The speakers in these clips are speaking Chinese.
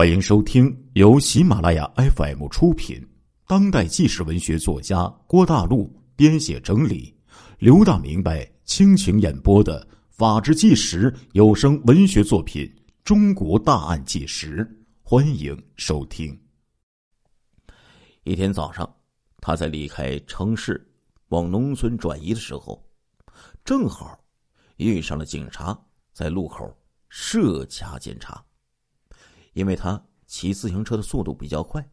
欢迎收听由喜马拉雅 FM 出品、当代纪实文学作家郭大陆编写整理、刘大明白倾情演播的《法制纪实》有声文学作品《中国大案纪实》，欢迎收听。一天早上，他在离开城市往农村转移的时候，正好遇上了警察在路口设卡检查。因为他骑自行车的速度比较快，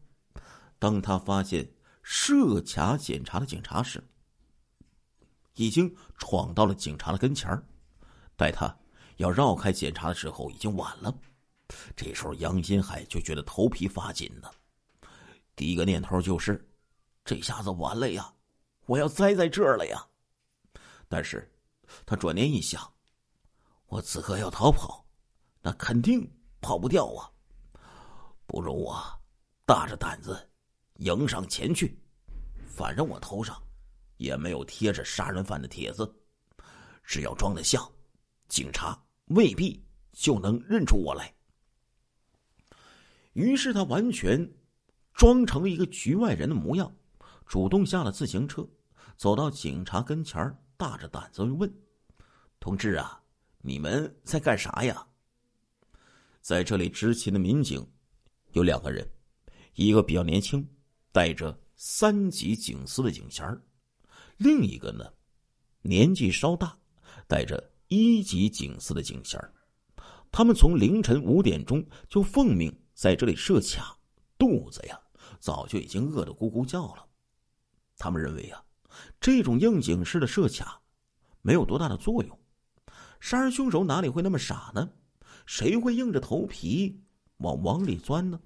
当他发现设卡检查的警察时，已经闯到了警察的跟前儿。待他要绕开检查的时候，已经晚了。这时候，杨新海就觉得头皮发紧呢。第一个念头就是：这下子完了呀！我要栽在这儿了呀！但是，他转念一想，我此刻要逃跑，那肯定跑不掉啊！不如我大着胆子迎上前去，反正我头上也没有贴着杀人犯的帖子，只要装的像，警察未必就能认出我来。于是他完全装成了一个局外人的模样，主动下了自行车，走到警察跟前大着胆子问：“同志啊，你们在干啥呀？”在这里执勤的民警。有两个人，一个比较年轻，带着三级警司的警衔另一个呢，年纪稍大，带着一级警司的警衔他们从凌晨五点钟就奉命在这里设卡，肚子呀早就已经饿得咕咕叫了。他们认为啊，这种应警式的设卡没有多大的作用，杀人凶手哪里会那么傻呢？谁会硬着头皮往往里钻呢？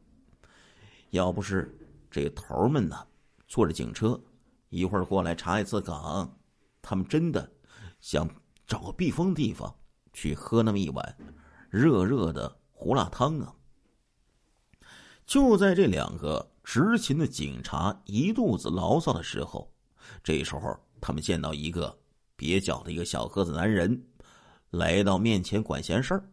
要不是这头们呢，坐着警车，一会儿过来查一次岗，他们真的想找个避风地方去喝那么一碗热热的胡辣汤啊！就在这两个执勤的警察一肚子牢骚的时候，这时候他们见到一个蹩脚的一个小个子男人来到面前管闲事儿，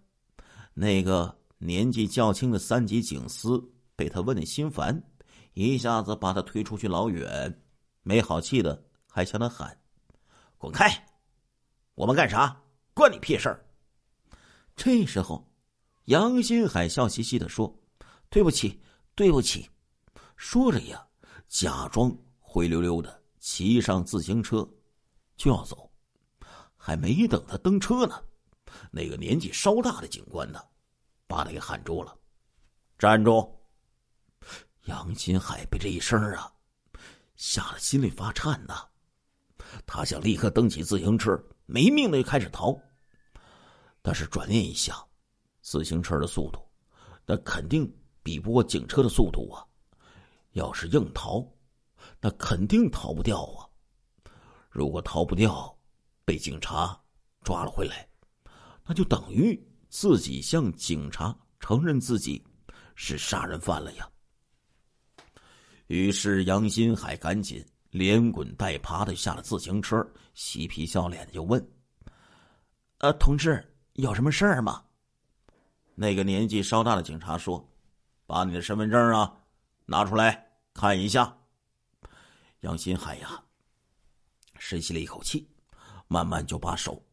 那个年纪较轻的三级警司。被他问的心烦，一下子把他推出去老远，没好气的还向他喊：“滚开！我们干啥？关你屁事儿！”这时候，杨新海笑嘻嘻的说：“对不起，对不起。”说着呀，假装灰溜溜的骑上自行车就要走，还没等他登车呢，那个年纪稍大的警官呢，把他给喊住了：“站住！”杨新海被这一声啊，吓得心里发颤呐。他想立刻蹬起自行车，没命的就开始逃。但是转念一想，自行车的速度，那肯定比不过警车的速度啊。要是硬逃，那肯定逃不掉啊。如果逃不掉，被警察抓了回来，那就等于自己向警察承认自己是杀人犯了呀。于是杨新海赶紧连滚带爬的下了自行车，嬉皮笑脸的就问：“呃，同志，有什么事儿吗？”那个年纪稍大的警察说：“把你的身份证啊拿出来看一下。”杨新海呀，深吸了一口气，慢慢就把手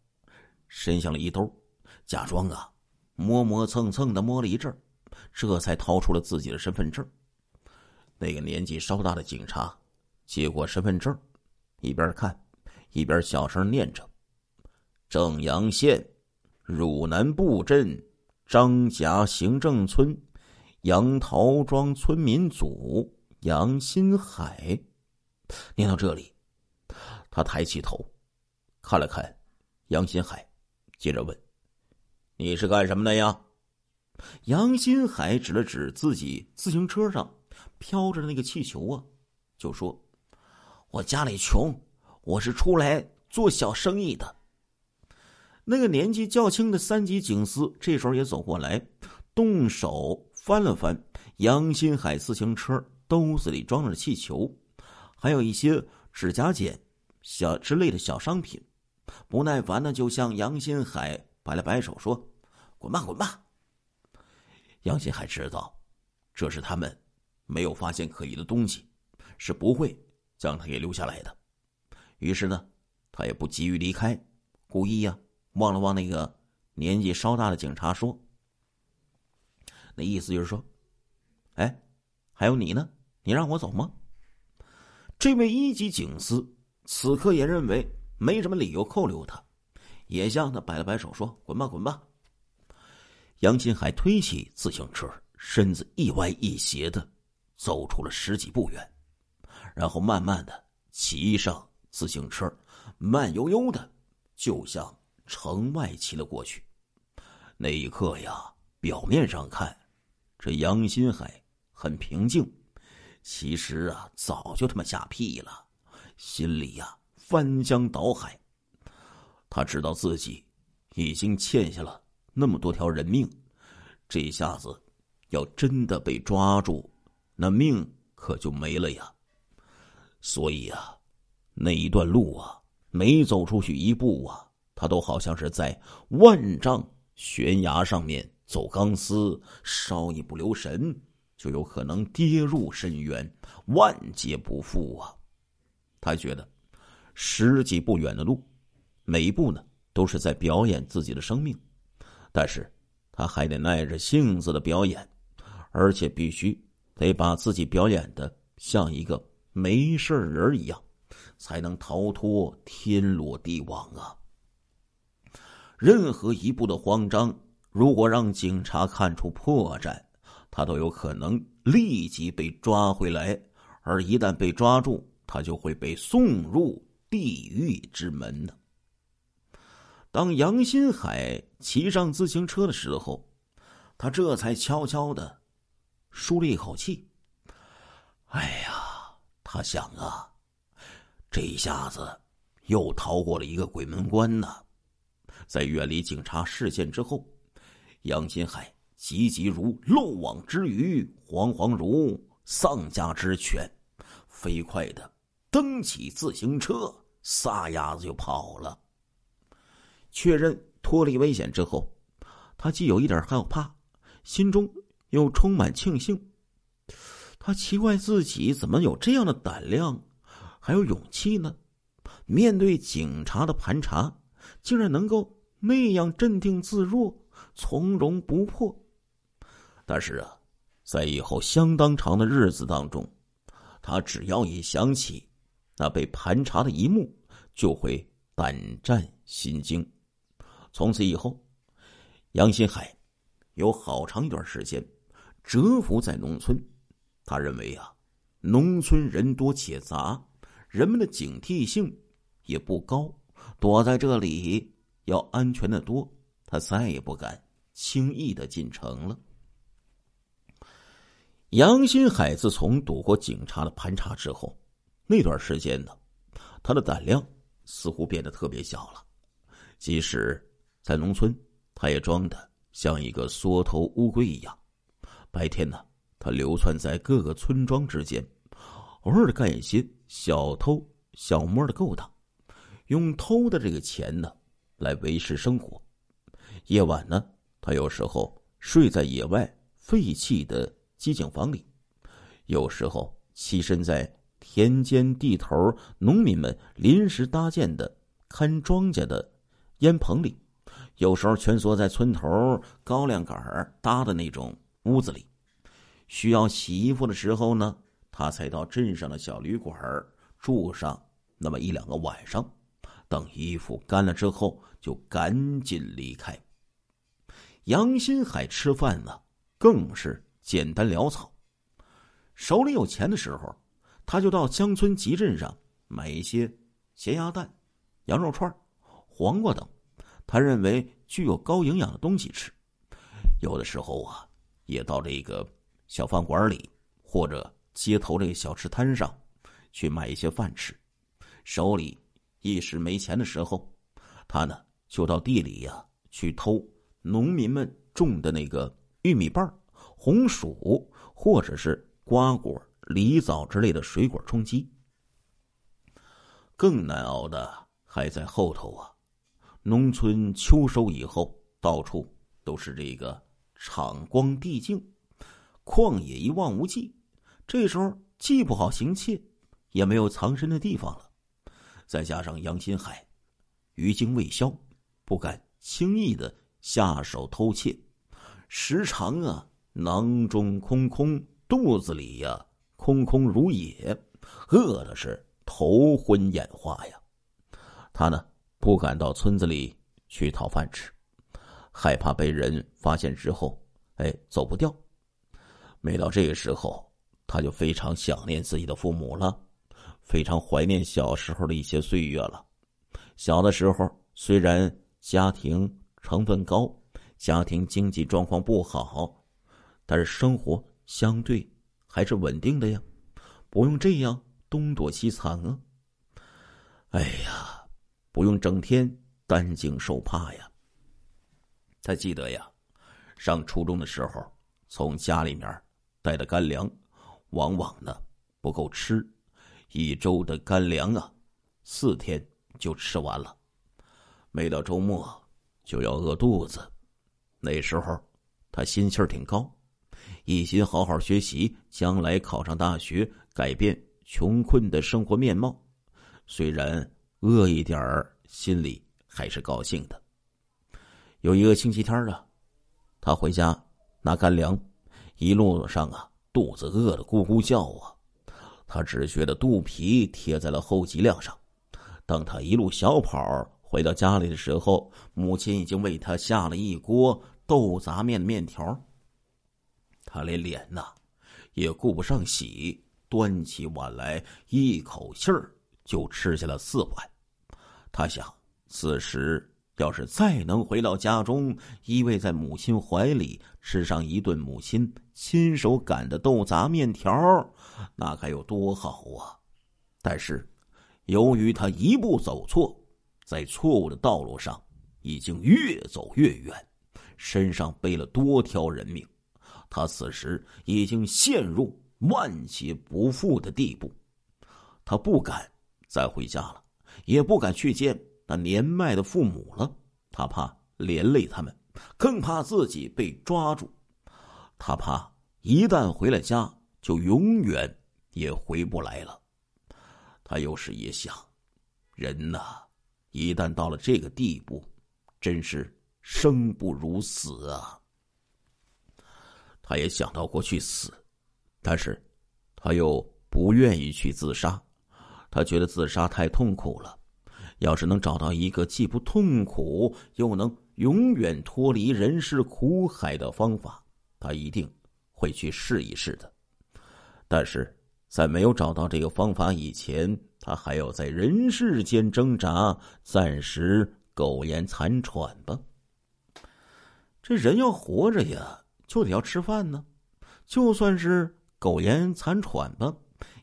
伸向了衣兜，假装啊磨磨蹭蹭的摸了一阵这才掏出了自己的身份证。那个年纪稍大的警察接过身份证，一边看一边小声念着：“正阳县汝南布镇张家行政村杨桃庄村民组杨新海。”念到这里，他抬起头看了看杨新海，接着问：“你是干什么的呀？”杨新海指了指自己自行车上。飘着的那个气球啊，就说：“我家里穷，我是出来做小生意的。”那个年纪较轻的三级警司这时候也走过来，动手翻了翻杨新海自行车兜子里装着气球，还有一些指甲剪、小之类的小商品，不耐烦的就向杨新海摆了摆手，说：“滚吧，滚吧！”杨新海知道。这是他们没有发现可疑的东西，是不会将他给留下来的。于是呢，他也不急于离开，故意呀望了望那个年纪稍大的警察，说：“那意思就是说，哎，还有你呢，你让我走吗？”这位一级警司此刻也认为没什么理由扣留他，也向他摆了摆手，说：“滚吧，滚吧。”杨新海推起自行车，身子一歪一斜的走出了十几步远，然后慢慢的骑上自行车，慢悠悠的就向城外骑了过去。那一刻呀，表面上看，这杨新海很平静，其实啊，早就他妈吓屁了，心里呀翻江倒海。他知道自己已经欠下了。那么多条人命，这一下子要真的被抓住，那命可就没了呀。所以啊，那一段路啊，每走出去一步啊，他都好像是在万丈悬崖上面走钢丝，稍一不留神，就有可能跌入深渊，万劫不复啊。他觉得十几步远的路，每一步呢，都是在表演自己的生命。但是，他还得耐着性子的表演，而且必须得把自己表演的像一个没事人一样，才能逃脱天罗地网啊！任何一步的慌张，如果让警察看出破绽，他都有可能立即被抓回来，而一旦被抓住，他就会被送入地狱之门呢。当杨新海骑上自行车的时候，他这才悄悄的舒了一口气。哎呀，他想啊，这一下子又逃过了一个鬼门关呢。在远离警察视线之后，杨新海急急如漏网之鱼，惶惶如丧家之犬，飞快的蹬起自行车，撒丫子就跑了。确认脱离危险之后，他既有一点害怕，心中又充满庆幸。他奇怪自己怎么有这样的胆量，还有勇气呢？面对警察的盘查，竟然能够那样镇定自若、从容不迫。但是啊，在以后相当长的日子当中，他只要一想起那被盘查的一幕，就会胆战心惊。从此以后，杨新海有好长一段时间蛰伏在农村。他认为啊，农村人多且杂，人们的警惕性也不高，躲在这里要安全的多。他再也不敢轻易的进城了。杨新海自从躲过警察的盘查之后，那段时间呢，他的胆量似乎变得特别小了，即使。在农村，他也装的像一个缩头乌龟一样。白天呢，他流窜在各个村庄之间，偶尔干一些小偷小摸的勾当，用偷的这个钱呢来维持生活。夜晚呢，他有时候睡在野外废弃的机井房里，有时候栖身在田间地头农民们临时搭建的看庄稼的烟棚里。有时候蜷缩在村头高粱杆搭的那种屋子里，需要洗衣服的时候呢，他才到镇上的小旅馆住上那么一两个晚上，等衣服干了之后就赶紧离开。杨新海吃饭呢，更是简单潦草，手里有钱的时候，他就到乡村集镇上买一些咸鸭蛋、羊肉串、黄瓜等。他认为具有高营养的东西吃，有的时候啊，也到这个小饭馆里或者街头这个小吃摊上去买一些饭吃。手里一时没钱的时候，他呢就到地里呀去偷农民们种的那个玉米棒、红薯或者是瓜果、梨枣之类的水果充饥。更难熬的还在后头啊。农村秋收以后，到处都是这个场光地静，旷野一望无际，这时候既不好行窃，也没有藏身的地方了。再加上杨新海余惊未消，不敢轻易的下手偷窃，时常啊囊中空空，肚子里呀空空如也，饿的是头昏眼花呀。他呢不敢到村子里去讨饭吃，害怕被人发现之后，哎走不掉。每到这个时候，他就非常想念自己的父母了。非常怀念小时候的一些岁月了。小的时候，虽然家庭成分高，家庭经济状况不好，但是生活相对还是稳定的呀，不用这样东躲西藏啊。哎呀，不用整天担惊受怕呀。他记得呀，上初中的时候，从家里面带的干粮，往往呢不够吃。一周的干粮啊，四天就吃完了。每到周末就要饿肚子。那时候他心气儿挺高，一心好好学习，将来考上大学，改变穷困的生活面貌。虽然饿一点儿，心里还是高兴的。有一个星期天啊，他回家拿干粮，一路上啊，肚子饿得咕咕叫啊。他只觉得肚皮贴在了后脊梁上。当他一路小跑回到家里的时候，母亲已经为他下了一锅豆杂面的面条。他连脸呐也顾不上洗，端起碗来，一口气儿就吃下了四碗。他想，此时要是再能回到家中，依偎在母亲怀里，吃上一顿母亲亲手擀的豆杂面条。那该有多好啊！但是，由于他一步走错，在错误的道路上，已经越走越远，身上背了多条人命，他此时已经陷入万劫不复的地步。他不敢再回家了，也不敢去见那年迈的父母了，他怕连累他们，更怕自己被抓住。他怕一旦回了家。就永远也回不来了。他有时也想，人呐，一旦到了这个地步，真是生不如死啊。他也想到过去死，但是他又不愿意去自杀。他觉得自杀太痛苦了。要是能找到一个既不痛苦又能永远脱离人世苦海的方法，他一定会去试一试的。但是在没有找到这个方法以前，他还要在人世间挣扎，暂时苟延残喘吧。这人要活着呀，就得要吃饭呢。就算是苟延残喘吧，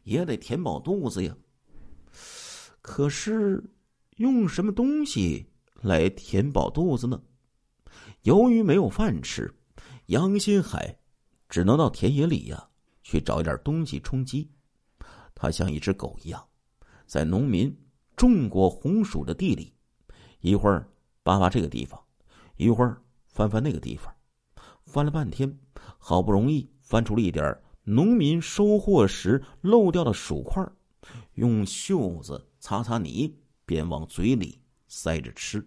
也得填饱肚子呀。可是，用什么东西来填饱肚子呢？由于没有饭吃，杨新海只能到田野里呀。去找一点东西充饥，他像一只狗一样，在农民种过红薯的地里，一会儿扒扒这个地方，一会儿翻翻那个地方，翻了半天，好不容易翻出了一点农民收获时漏掉的薯块，用袖子擦擦泥，便往嘴里塞着吃。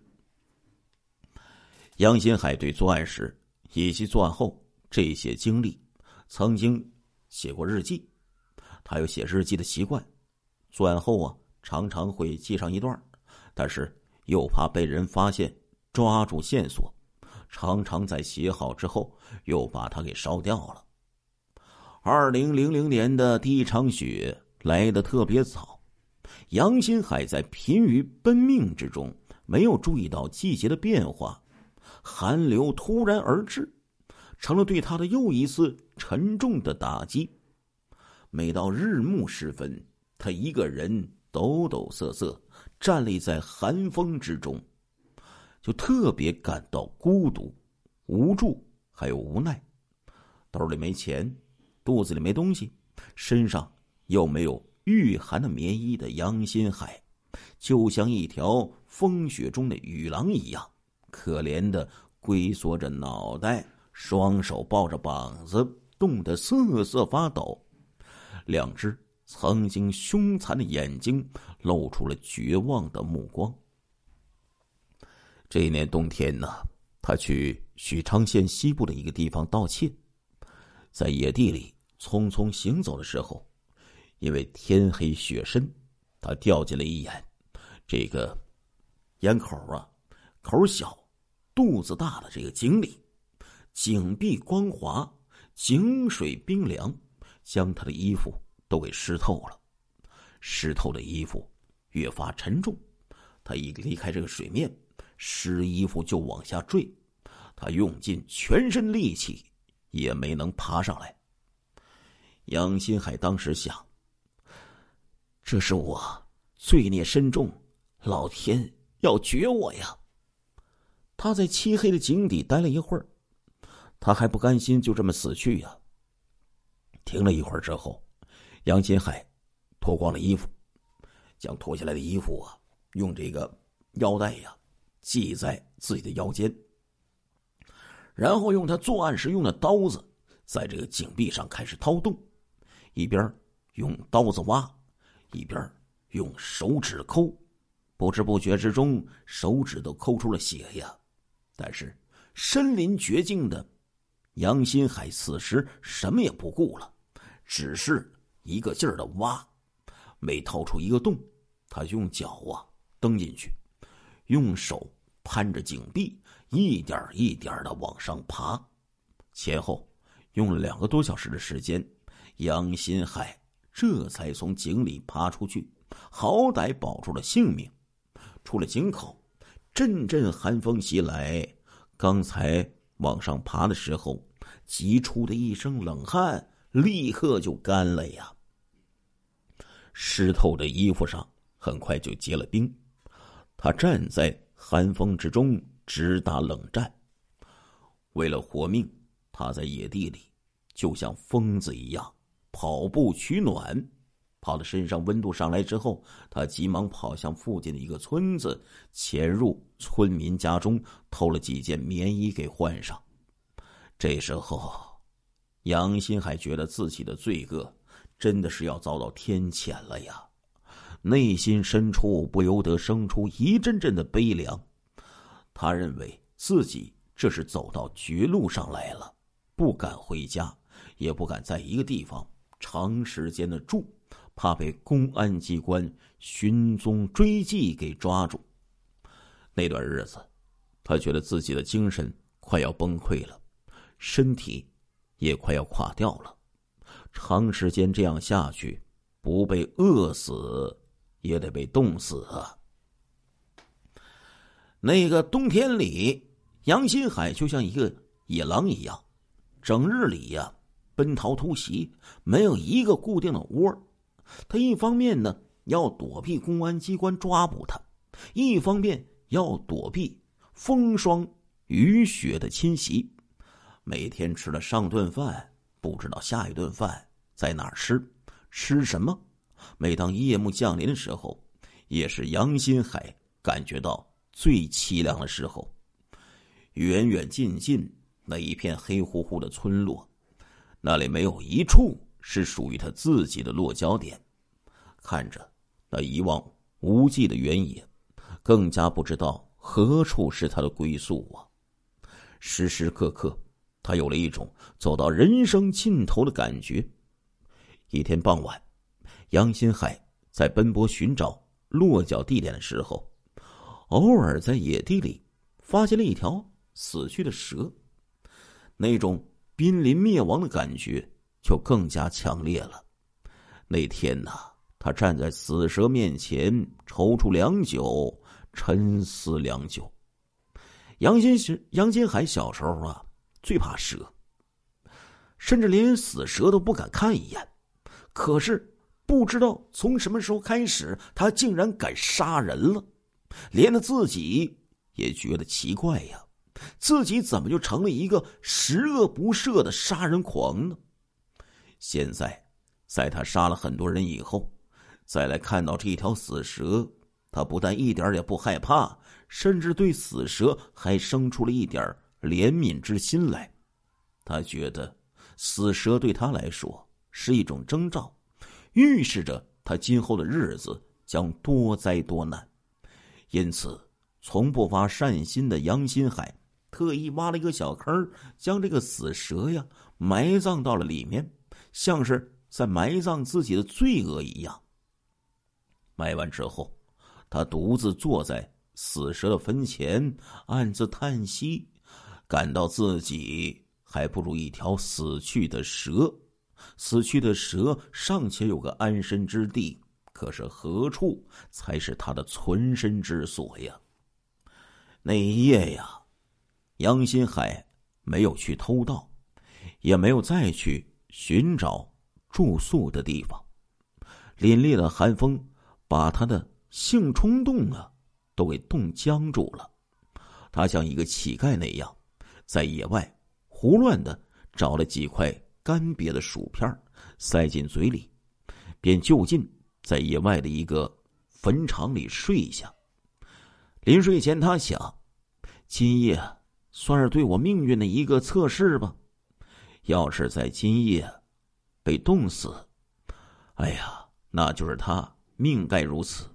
杨新海对作案时以及作案后这些经历，曾经。写过日记，他有写日记的习惯。作案后啊，常常会记上一段，但是又怕被人发现，抓住线索，常常在写好之后又把它给烧掉了。二零零零年的第一场雪来的特别早，杨新海在疲于奔命之中，没有注意到季节的变化，寒流突然而至。成了对他的又一次沉重的打击。每到日暮时分，他一个人抖抖瑟瑟站立在寒风之中，就特别感到孤独、无助，还有无奈。兜里没钱，肚子里没东西，身上又没有御寒的棉衣的杨新海，就像一条风雪中的雨狼一样，可怜的龟缩着脑袋。双手抱着膀子，冻得瑟瑟发抖，两只曾经凶残的眼睛露出了绝望的目光。这一年冬天呢，他去许昌县西部的一个地方盗窃，在野地里匆匆行走的时候，因为天黑雪深，他掉进了一眼这个眼口啊口小、肚子大的这个井里。井壁光滑，井水冰凉，将他的衣服都给湿透了。湿透的衣服越发沉重，他一离开这个水面，湿衣服就往下坠。他用尽全身力气，也没能爬上来。杨新海当时想：这是我罪孽深重，老天要绝我呀！他在漆黑的井底待了一会儿。他还不甘心就这么死去呀！停了一会儿之后，杨金海脱光了衣服，将脱下来的衣服啊，用这个腰带呀系在自己的腰间，然后用他作案时用的刀子，在这个井壁上开始掏洞，一边用刀子挖，一边用手指抠，不知不觉之中，手指都抠出了血呀！但是身临绝境的。杨新海此时什么也不顾了，只是一个劲儿的挖，每掏出一个洞，他就用脚啊蹬进去，用手攀着井壁，一点一点的往上爬。前后用了两个多小时的时间，杨新海这才从井里爬出去，好歹保住了性命。出了井口，阵阵寒风袭来，刚才往上爬的时候。急出的一身冷汗，立刻就干了呀。湿透的衣服上很快就结了冰，他站在寒风之中直打冷战。为了活命，他在野地里就像疯子一样跑步取暖。跑到身上温度上来之后，他急忙跑向附近的一个村子，潜入村民家中偷了几件棉衣给换上。这时候，杨新海觉得自己的罪恶真的是要遭到天谴了呀，内心深处不由得生出一阵阵的悲凉。他认为自己这是走到绝路上来了，不敢回家，也不敢在一个地方长时间的住，怕被公安机关寻踪追迹给抓住。那段日子，他觉得自己的精神快要崩溃了。身体也快要垮掉了，长时间这样下去，不被饿死也得被冻死啊！那个冬天里，杨新海就像一个野狼一样，整日里呀奔逃突袭，没有一个固定的窝。他一方面呢要躲避公安机关抓捕他，一方面要躲避风霜雨雪的侵袭。每天吃了上顿饭，不知道下一顿饭在哪儿吃，吃什么？每当夜幕降临的时候，也是杨新海感觉到最凄凉的时候。远远近近那一片黑乎乎的村落，那里没有一处是属于他自己的落脚点。看着那一望无际的原野，更加不知道何处是他的归宿啊！时时刻刻。他有了一种走到人生尽头的感觉。一天傍晚，杨新海在奔波寻找落脚地点的时候，偶尔在野地里发现了一条死去的蛇，那种濒临灭亡的感觉就更加强烈了。那天呐，他站在死蛇面前，踌躇良久，沉思良久。杨新是杨金海小时候啊。最怕蛇，甚至连死蛇都不敢看一眼。可是不知道从什么时候开始，他竟然敢杀人了，连他自己也觉得奇怪呀，自己怎么就成了一个十恶不赦的杀人狂呢？现在，在他杀了很多人以后，再来看到这一条死蛇，他不但一点也不害怕，甚至对死蛇还生出了一点怜悯之心来，他觉得死蛇对他来说是一种征兆，预示着他今后的日子将多灾多难。因此，从不发善心的杨新海特意挖了一个小坑，将这个死蛇呀埋葬到了里面，像是在埋葬自己的罪恶一样。埋完之后，他独自坐在死蛇的坟前，暗自叹息，感到自己还不如一条死去的蛇。死去的蛇尚且有个安身之地，可是何处才是他的存身之所呀？那一夜呀，杨新海没有去偷盗，也没有再去寻找住宿的地方。凛冽的寒风。把他的性冲动啊，都给冻僵住了。他像一个乞丐那样，在野外胡乱的找了几块干瘪的薯片，塞进嘴里，便就近在野外的一个坟场里睡下。临睡前，他想：今夜算是对我命运的一个测试吧。要是在今夜被冻死，哎呀，那就是他。命该如此，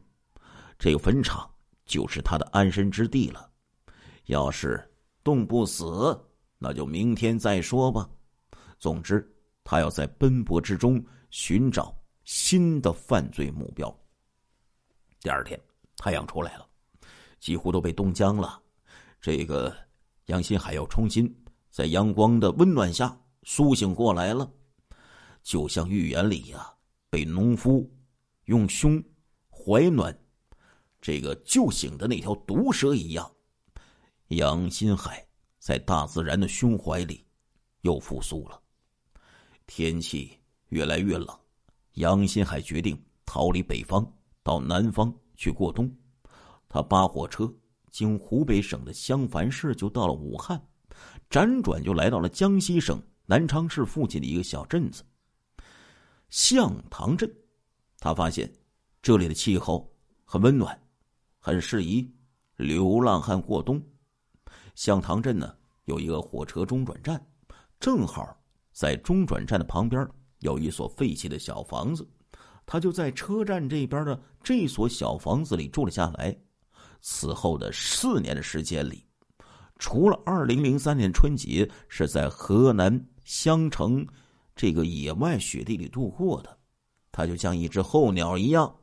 这个坟场就是他的安身之地了。要是冻不死，那就明天再说吧。总之，他要在奔波之中寻找新的犯罪目标。第二天，太阳出来了，几乎都被冻僵了。这个杨新海要重新在阳光的温暖下苏醒过来了，就像寓言里呀，被农夫。用胸怀暖这个救醒的那条毒蛇一样，杨新海在大自然的胸怀里又复苏了。天气越来越冷，杨新海决定逃离北方，到南方去过冬。他扒火车经湖北省的襄樊市，就到了武汉，辗转就来到了江西省南昌市附近的一个小镇子——向塘镇。他发现，这里的气候很温暖，很适宜流浪汉过冬。向塘镇呢有一个火车中转站，正好在中转站的旁边有一所废弃的小房子，他就在车站这边的这所小房子里住了下来。此后的四年的时间里，除了二零零三年春节是在河南襄城这个野外雪地里度过的。他就像一只候鸟一样，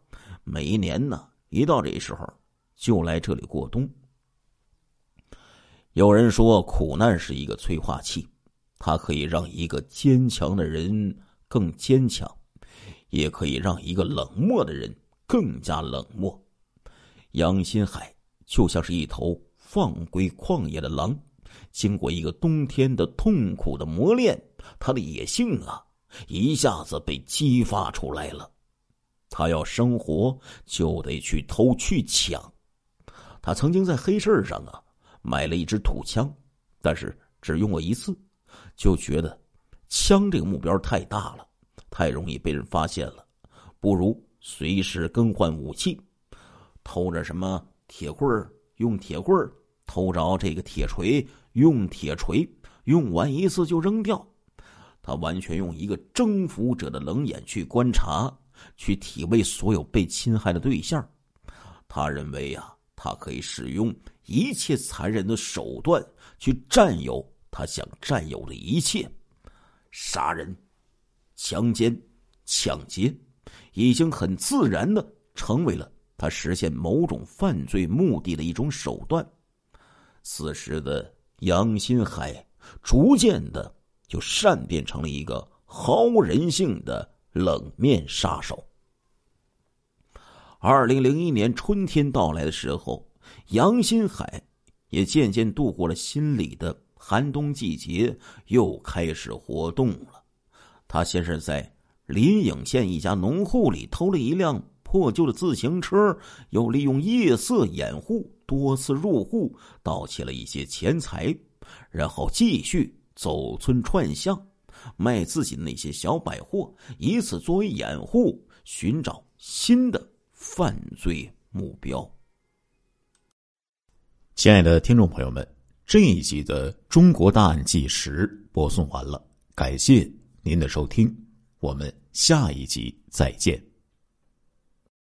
每一年呢，一到这时候就来这里过冬。有人说，苦难是一个催化剂，它可以让一个坚强的人更坚强，也可以让一个冷漠的人更加冷漠。杨新海就像是一头放归旷野的狼，经过一个冬天的痛苦的磨练，他的野性啊。一下子被激发出来了，他要生活就得去偷去抢。他曾经在黑市上啊买了一支土枪，但是只用过一次，就觉得枪这个目标太大了，太容易被人发现了，不如随时更换武器。偷着什么铁棍儿用铁棍儿，偷着这个铁锤用铁锤，用完一次就扔掉。他完全用一个征服者的冷眼去观察，去体味所有被侵害的对象。他认为呀，他可以使用一切残忍的手段去占有他想占有的一切。杀人、强奸、抢劫，已经很自然的成为了他实现某种犯罪目的的一种手段。此时的杨新海逐渐的。就善变成了一个毫无人性的冷面杀手。二零零一年春天到来的时候，杨新海也渐渐度过了心里的寒冬季节，又开始活动了。他先是在临颍县一家农户里偷了一辆破旧的自行车，又利用夜色掩护，多次入户盗窃了一些钱财，然后继续。走村串巷，卖自己的那些小百货，以此作为掩护，寻找新的犯罪目标。亲爱的听众朋友们，这一集的《中国大案纪实》播送完了，感谢您的收听，我们下一集再见。